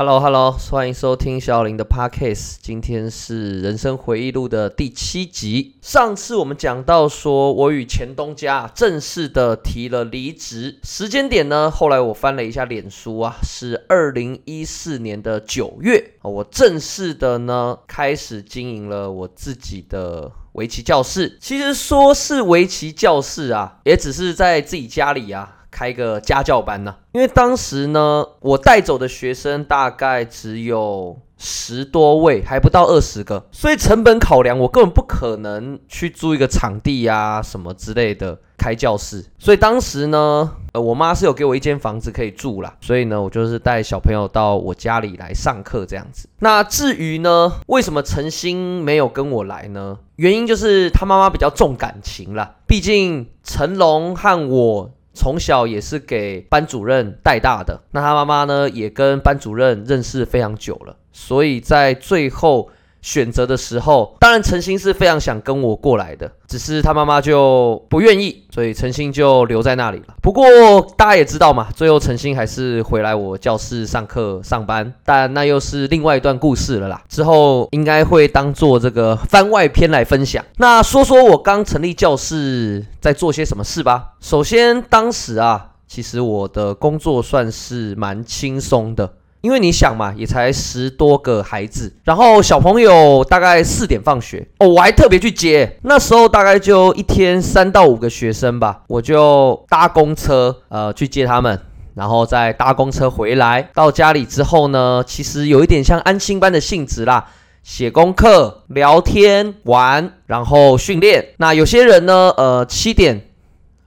Hello Hello，欢迎收听小林的 Podcast。今天是人生回忆录的第七集。上次我们讲到说，我与前东家正式的提了离职，时间点呢，后来我翻了一下脸书啊，是二零一四年的九月，我正式的呢开始经营了我自己的围棋教室。其实说是围棋教室啊，也只是在自己家里啊。开个家教班呢？因为当时呢，我带走的学生大概只有十多位，还不到二十个，所以成本考量，我根本不可能去租一个场地呀什么之类的开教室。所以当时呢，呃，我妈是有给我一间房子可以住啦，所以呢，我就是带小朋友到我家里来上课这样子。那至于呢，为什么陈星没有跟我来呢？原因就是他妈妈比较重感情啦，毕竟成龙和我。从小也是给班主任带大的，那他妈妈呢也跟班主任认识非常久了，所以在最后选择的时候，当然陈星是非常想跟我过来的，只是他妈妈就不愿意，所以陈星就留在那里了。不过大家也知道嘛，最后陈星还是回来我教室上课上班，但那又是另外一段故事了啦。之后应该会当做这个番外篇来分享。那说说我刚成立教室在做些什么事吧。首先，当时啊，其实我的工作算是蛮轻松的。因为你想嘛，也才十多个孩子，然后小朋友大概四点放学哦，我还特别去接，那时候大概就一天三到五个学生吧，我就搭公车呃去接他们，然后再搭公车回来。到家里之后呢，其实有一点像安心班的性质啦，写功课、聊天、玩，然后训练。那有些人呢，呃七点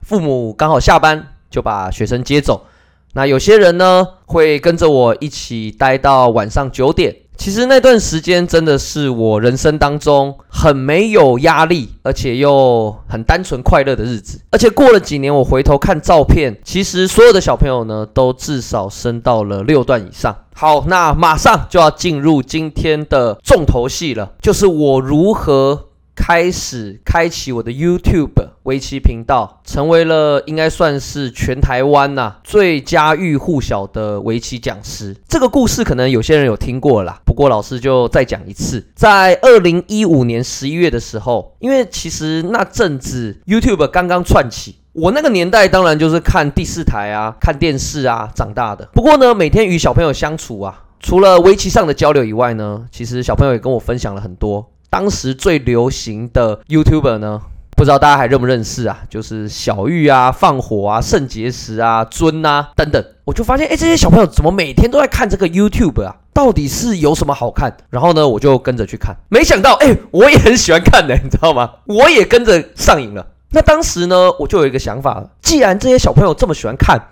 父母刚好下班，就把学生接走。那有些人呢，会跟着我一起待到晚上九点。其实那段时间真的是我人生当中很没有压力，而且又很单纯快乐的日子。而且过了几年，我回头看照片，其实所有的小朋友呢，都至少升到了六段以上。好，那马上就要进入今天的重头戏了，就是我如何。开始开启我的 YouTube 围棋频道，成为了应该算是全台湾呐最家喻户晓的围棋讲师。这个故事可能有些人有听过啦，不过老师就再讲一次。在二零一五年十一月的时候，因为其实那阵子 YouTube 刚刚串起，我那个年代当然就是看第四台啊、看电视啊长大的。不过呢，每天与小朋友相处啊，除了围棋上的交流以外呢，其实小朋友也跟我分享了很多。当时最流行的 YouTuber 呢，不知道大家还认不认识啊？就是小玉啊、放火啊、肾结石啊、尊啊等等。我就发现，哎，这些小朋友怎么每天都在看这个 YouTube 啊？到底是有什么好看？然后呢，我就跟着去看。没想到，哎，我也很喜欢看的，你知道吗？我也跟着上瘾了。那当时呢，我就有一个想法，既然这些小朋友这么喜欢看。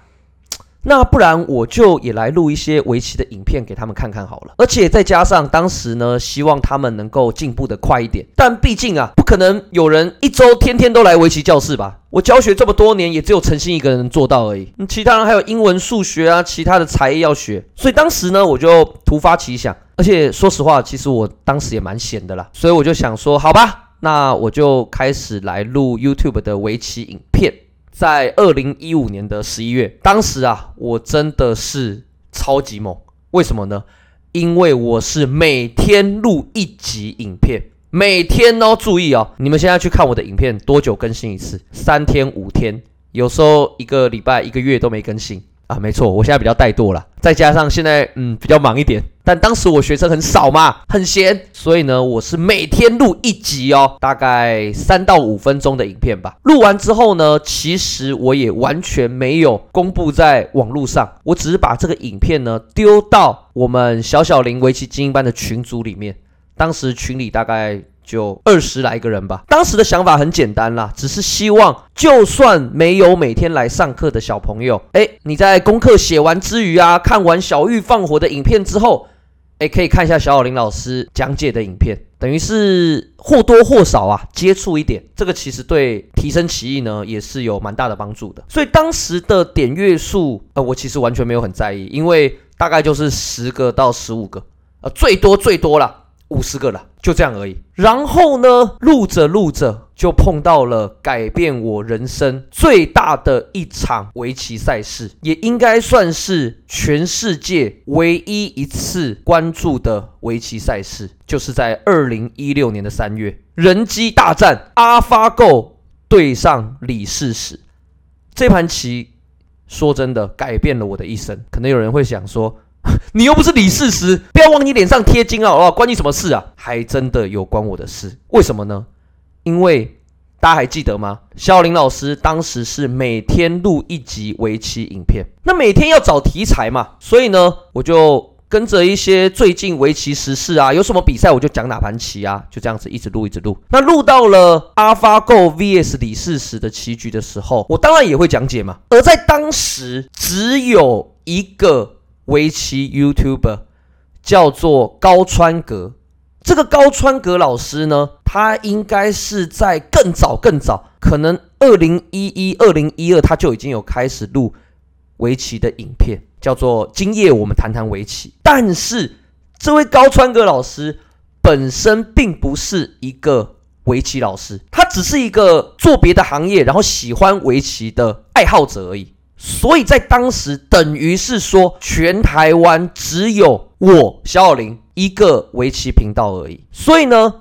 那不然我就也来录一些围棋的影片给他们看看好了，而且再加上当时呢，希望他们能够进步的快一点。但毕竟啊，不可能有人一周天天都来围棋教室吧？我教学这么多年，也只有陈星一个人能做到而已。其他人还有英文、数学啊，其他的才艺要学。所以当时呢，我就突发奇想，而且说实话，其实我当时也蛮闲的啦，所以我就想说，好吧，那我就开始来录 YouTube 的围棋影片。在二零一五年的十一月，当时啊，我真的是超级猛。为什么呢？因为我是每天录一集影片，每天哦，注意哦，你们现在去看我的影片，多久更新一次？三天、五天，有时候一个礼拜、一个月都没更新。啊，没错，我现在比较怠惰了，再加上现在嗯比较忙一点，但当时我学生很少嘛，很闲，所以呢，我是每天录一集哦，大概三到五分钟的影片吧。录完之后呢，其实我也完全没有公布在网络上，我只是把这个影片呢丢到我们小小林围棋精英班的群组里面，当时群里大概。就二十来个人吧。当时的想法很简单啦，只是希望就算没有每天来上课的小朋友，哎，你在功课写完之余啊，看完小玉放火的影片之后，哎，可以看一下小小林老师讲解的影片，等于是或多或少啊接触一点。这个其实对提升棋艺呢也是有蛮大的帮助的。所以当时的点阅数，呃，我其实完全没有很在意，因为大概就是十个到十五个，呃，最多最多了。五十个了，就这样而已。然后呢，录着录着，就碰到了改变我人生最大的一场围棋赛事，也应该算是全世界唯一一次关注的围棋赛事，就是在二零一六年的三月，人机大战，AlphaGo 对上李世石，这盘棋说真的改变了我的一生。可能有人会想说，你又不是李世石，不要往你脸上贴金啊，好不好？关你什么事啊？还真的有关我的事，为什么呢？因为大家还记得吗？肖林老师当时是每天录一集围棋影片，那每天要找题材嘛，所以呢，我就跟着一些最近围棋时事啊，有什么比赛我就讲哪盘棋啊，就这样子一直录一直录。那录到了 AlphaGo vs 李世石的棋局的时候，我当然也会讲解嘛。而在当时，只有一个围棋 YouTuber 叫做高川阁。这个高川阁老师呢，他应该是在更早更早，可能二零一一、二零一二，他就已经有开始录围棋的影片，叫做《今夜我们谈谈围棋》。但是这位高川阁老师本身并不是一个围棋老师，他只是一个做别的行业，然后喜欢围棋的爱好者而已。所以在当时，等于是说，全台湾只有我小小林。一个围棋频道而已，所以呢，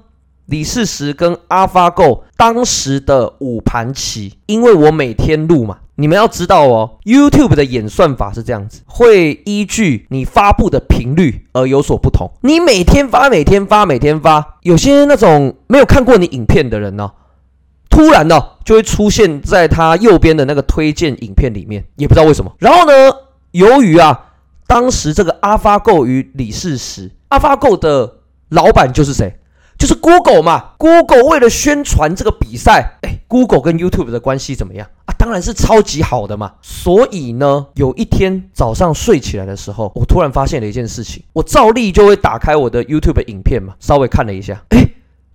李世石跟 AlphaGo 当时的五盘棋，因为我每天录嘛，你们要知道哦，YouTube 的演算法是这样子，会依据你发布的频率而有所不同。你每天发，每天发，每天发，有些那种没有看过你影片的人呢，突然呢就会出现在他右边的那个推荐影片里面，也不知道为什么。然后呢，由于啊，当时这个 AlphaGo 与李世石。AlphaGo 的老板就是谁？就是 Google 嘛。Google 为了宣传这个比赛，哎，Google 跟 YouTube 的关系怎么样啊？当然是超级好的嘛。所以呢，有一天早上睡起来的时候，我突然发现了一件事情。我照例就会打开我的 YouTube 影片嘛，稍微看了一下，哎，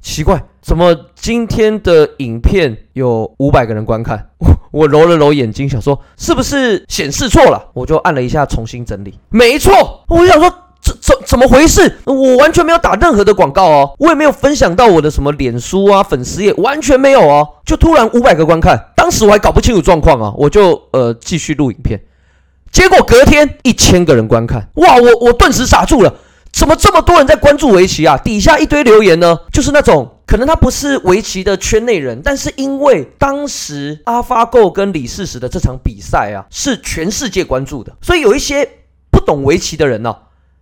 奇怪，怎么今天的影片有五百个人观看？我 我揉了揉眼睛，想说是不是显示错了？我就按了一下重新整理，没错，我想说。怎怎怎么回事？我完全没有打任何的广告哦，我也没有分享到我的什么脸书啊、粉丝页，完全没有哦。就突然五百个观看，当时我还搞不清楚状况啊，我就呃继续录影片，结果隔天一千个人观看，哇！我我顿时傻住了，怎么这么多人在关注围棋啊？底下一堆留言呢，就是那种可能他不是围棋的圈内人，但是因为当时阿发 Go 跟李世石的这场比赛啊，是全世界关注的，所以有一些不懂围棋的人呢。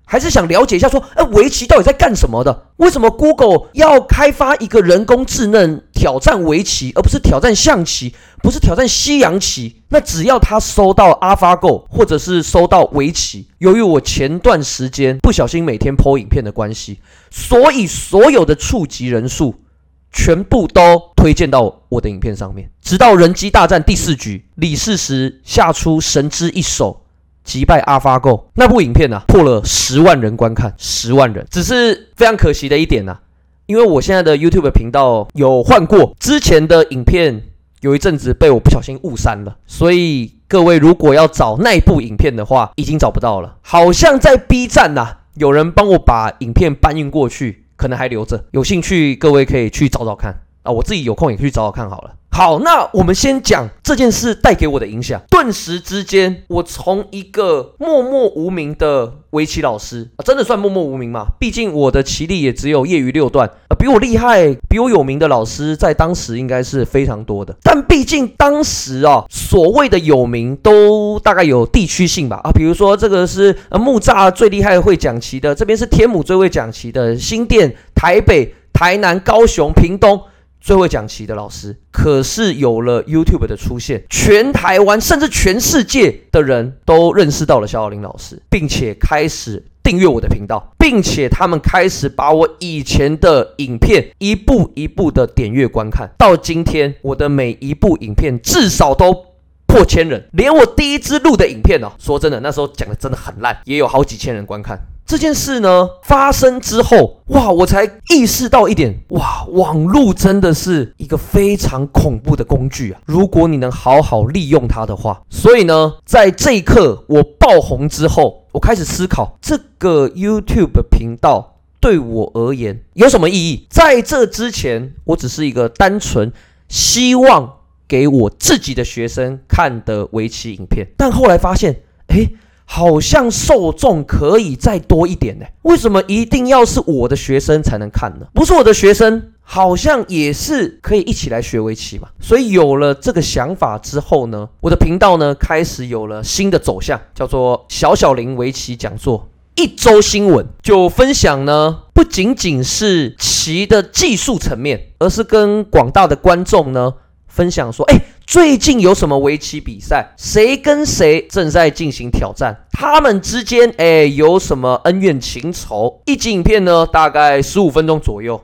还是想了解一下，说，哎，围棋到底在干什么的？为什么 Google 要开发一个人工智能挑战围棋，而不是挑战象棋，不是挑战西洋棋？那只要他搜到 AlphaGo，或者是搜到围棋，由于我前段时间不小心每天 po 影片的关系，所以所有的触及人数全部都推荐到我的影片上面。直到人机大战第四局，李世石下出神之一手。击败 AlphaGo 那部影片呢，破了十万人观看，十万人，只是非常可惜的一点呢，因为我现在的 YouTube 频道有换过，之前的影片有一阵子被我不小心误删了，所以各位如果要找那部影片的话，已经找不到了，好像在 B 站呐，有人帮我把影片搬运过去，可能还留着，有兴趣各位可以去找找看。啊，我自己有空也可以找找看好了。好，那我们先讲这件事带给我的影响。顿时之间，我从一个默默无名的围棋老师啊，真的算默默无名嘛？毕竟我的棋力也只有业余六段，呃，比我厉害、比我有名的老师在当时应该是非常多的。但毕竟当时啊，所谓的有名都大概有地区性吧？啊，比如说这个是木栅最厉害会讲棋的，这边是天母最会讲棋的，新店、台北、台南、高雄、屏东。最会讲棋的老师，可是有了 YouTube 的出现，全台湾甚至全世界的人都认识到了肖小林老师，并且开始订阅我的频道，并且他们开始把我以前的影片一步一步的点阅观看，到今天我的每一部影片至少都破千人，连我第一支录的影片哦，说真的，那时候讲的真的很烂，也有好几千人观看。这件事呢发生之后，哇，我才意识到一点，哇，网络真的是一个非常恐怖的工具啊！如果你能好好利用它的话，所以呢，在这一刻我爆红之后，我开始思考这个 YouTube 频道。对我而言有什么意义？在这之前，我只是一个单纯希望给我自己的学生看的围棋影片，但后来发现，哎，好像受众可以再多一点呢。为什么一定要是我的学生才能看呢？不是我的学生。好像也是可以一起来学围棋嘛，所以有了这个想法之后呢，我的频道呢开始有了新的走向，叫做小小林围棋讲座。一周新闻就分享呢，不仅仅是棋的技术层面，而是跟广大的观众呢分享说，哎，最近有什么围棋比赛，谁跟谁正在进行挑战，他们之间哎有什么恩怨情仇。一集影片呢，大概十五分钟左右。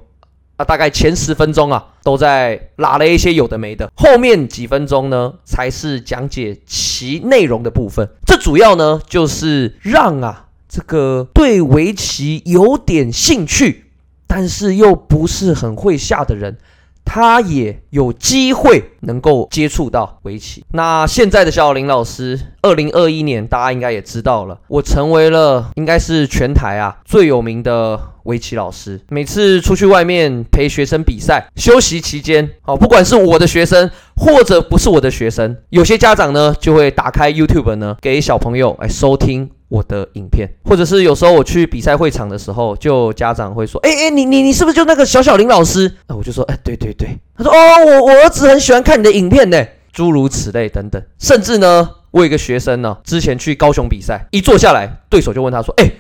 那大概前十分钟啊，都在拉了一些有的没的，后面几分钟呢，才是讲解其内容的部分。这主要呢，就是让啊这个对围棋有点兴趣，但是又不是很会下的人。他也有机会能够接触到围棋。那现在的小林老师，二零二一年大家应该也知道了，我成为了应该是全台啊最有名的围棋老师。每次出去外面陪学生比赛，休息期间，好，不管是我的学生或者不是我的学生，有些家长呢就会打开 YouTube 呢给小朋友来收听。我的影片，或者是有时候我去比赛会场的时候，就家长会说：“哎哎，你你你是不是就那个小小林老师？”啊，我就说：“哎，对对对。”他说：“哦，我我儿子很喜欢看你的影片呢。”诸如此类等等，甚至呢，我有一个学生呢，之前去高雄比赛，一坐下来，对手就问他说：“哎，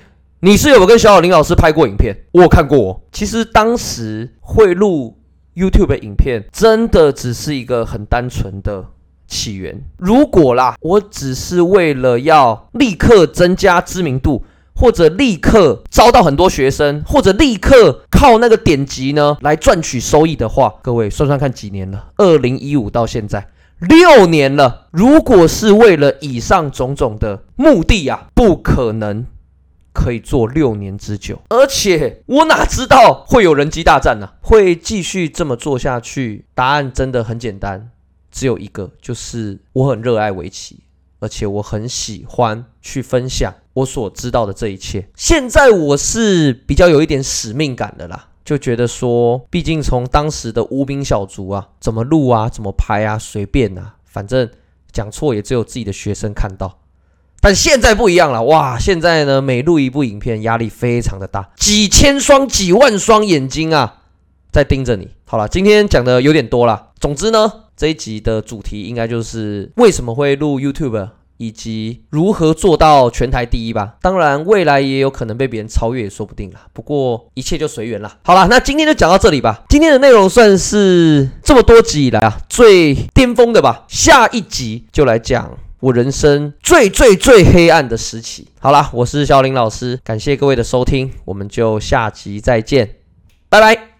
你是有跟小小林老师拍过影片？我有看过哦。”其实当时会录 YouTube 的影片，真的只是一个很单纯的。起源，如果啦，我只是为了要立刻增加知名度，或者立刻招到很多学生，或者立刻靠那个点击呢来赚取收益的话，各位算算看几年了？二零一五到现在六年了。如果是为了以上种种的目的呀，不可能可以做六年之久。而且我哪知道会有人机大战呢？会继续这么做下去？答案真的很简单。只有一个，就是我很热爱围棋，而且我很喜欢去分享我所知道的这一切。现在我是比较有一点使命感的啦，就觉得说，毕竟从当时的无名小卒啊，怎么录啊，怎么拍啊，随便啊，反正讲错也只有自己的学生看到。但现在不一样了，哇！现在呢，每录一部影片，压力非常的大，几千双、几万双眼睛啊，在盯着你。好了，今天讲的有点多了，总之呢。这一集的主题应该就是为什么会录 YouTube，以及如何做到全台第一吧。当然，未来也有可能被别人超越也说不定啦。不过一切就随缘了。好了，那今天就讲到这里吧。今天的内容算是这么多集以来啊最巅峰的吧。下一集就来讲我人生最最最黑暗的时期。好了，我是小林老师，感谢各位的收听，我们就下集再见，拜拜。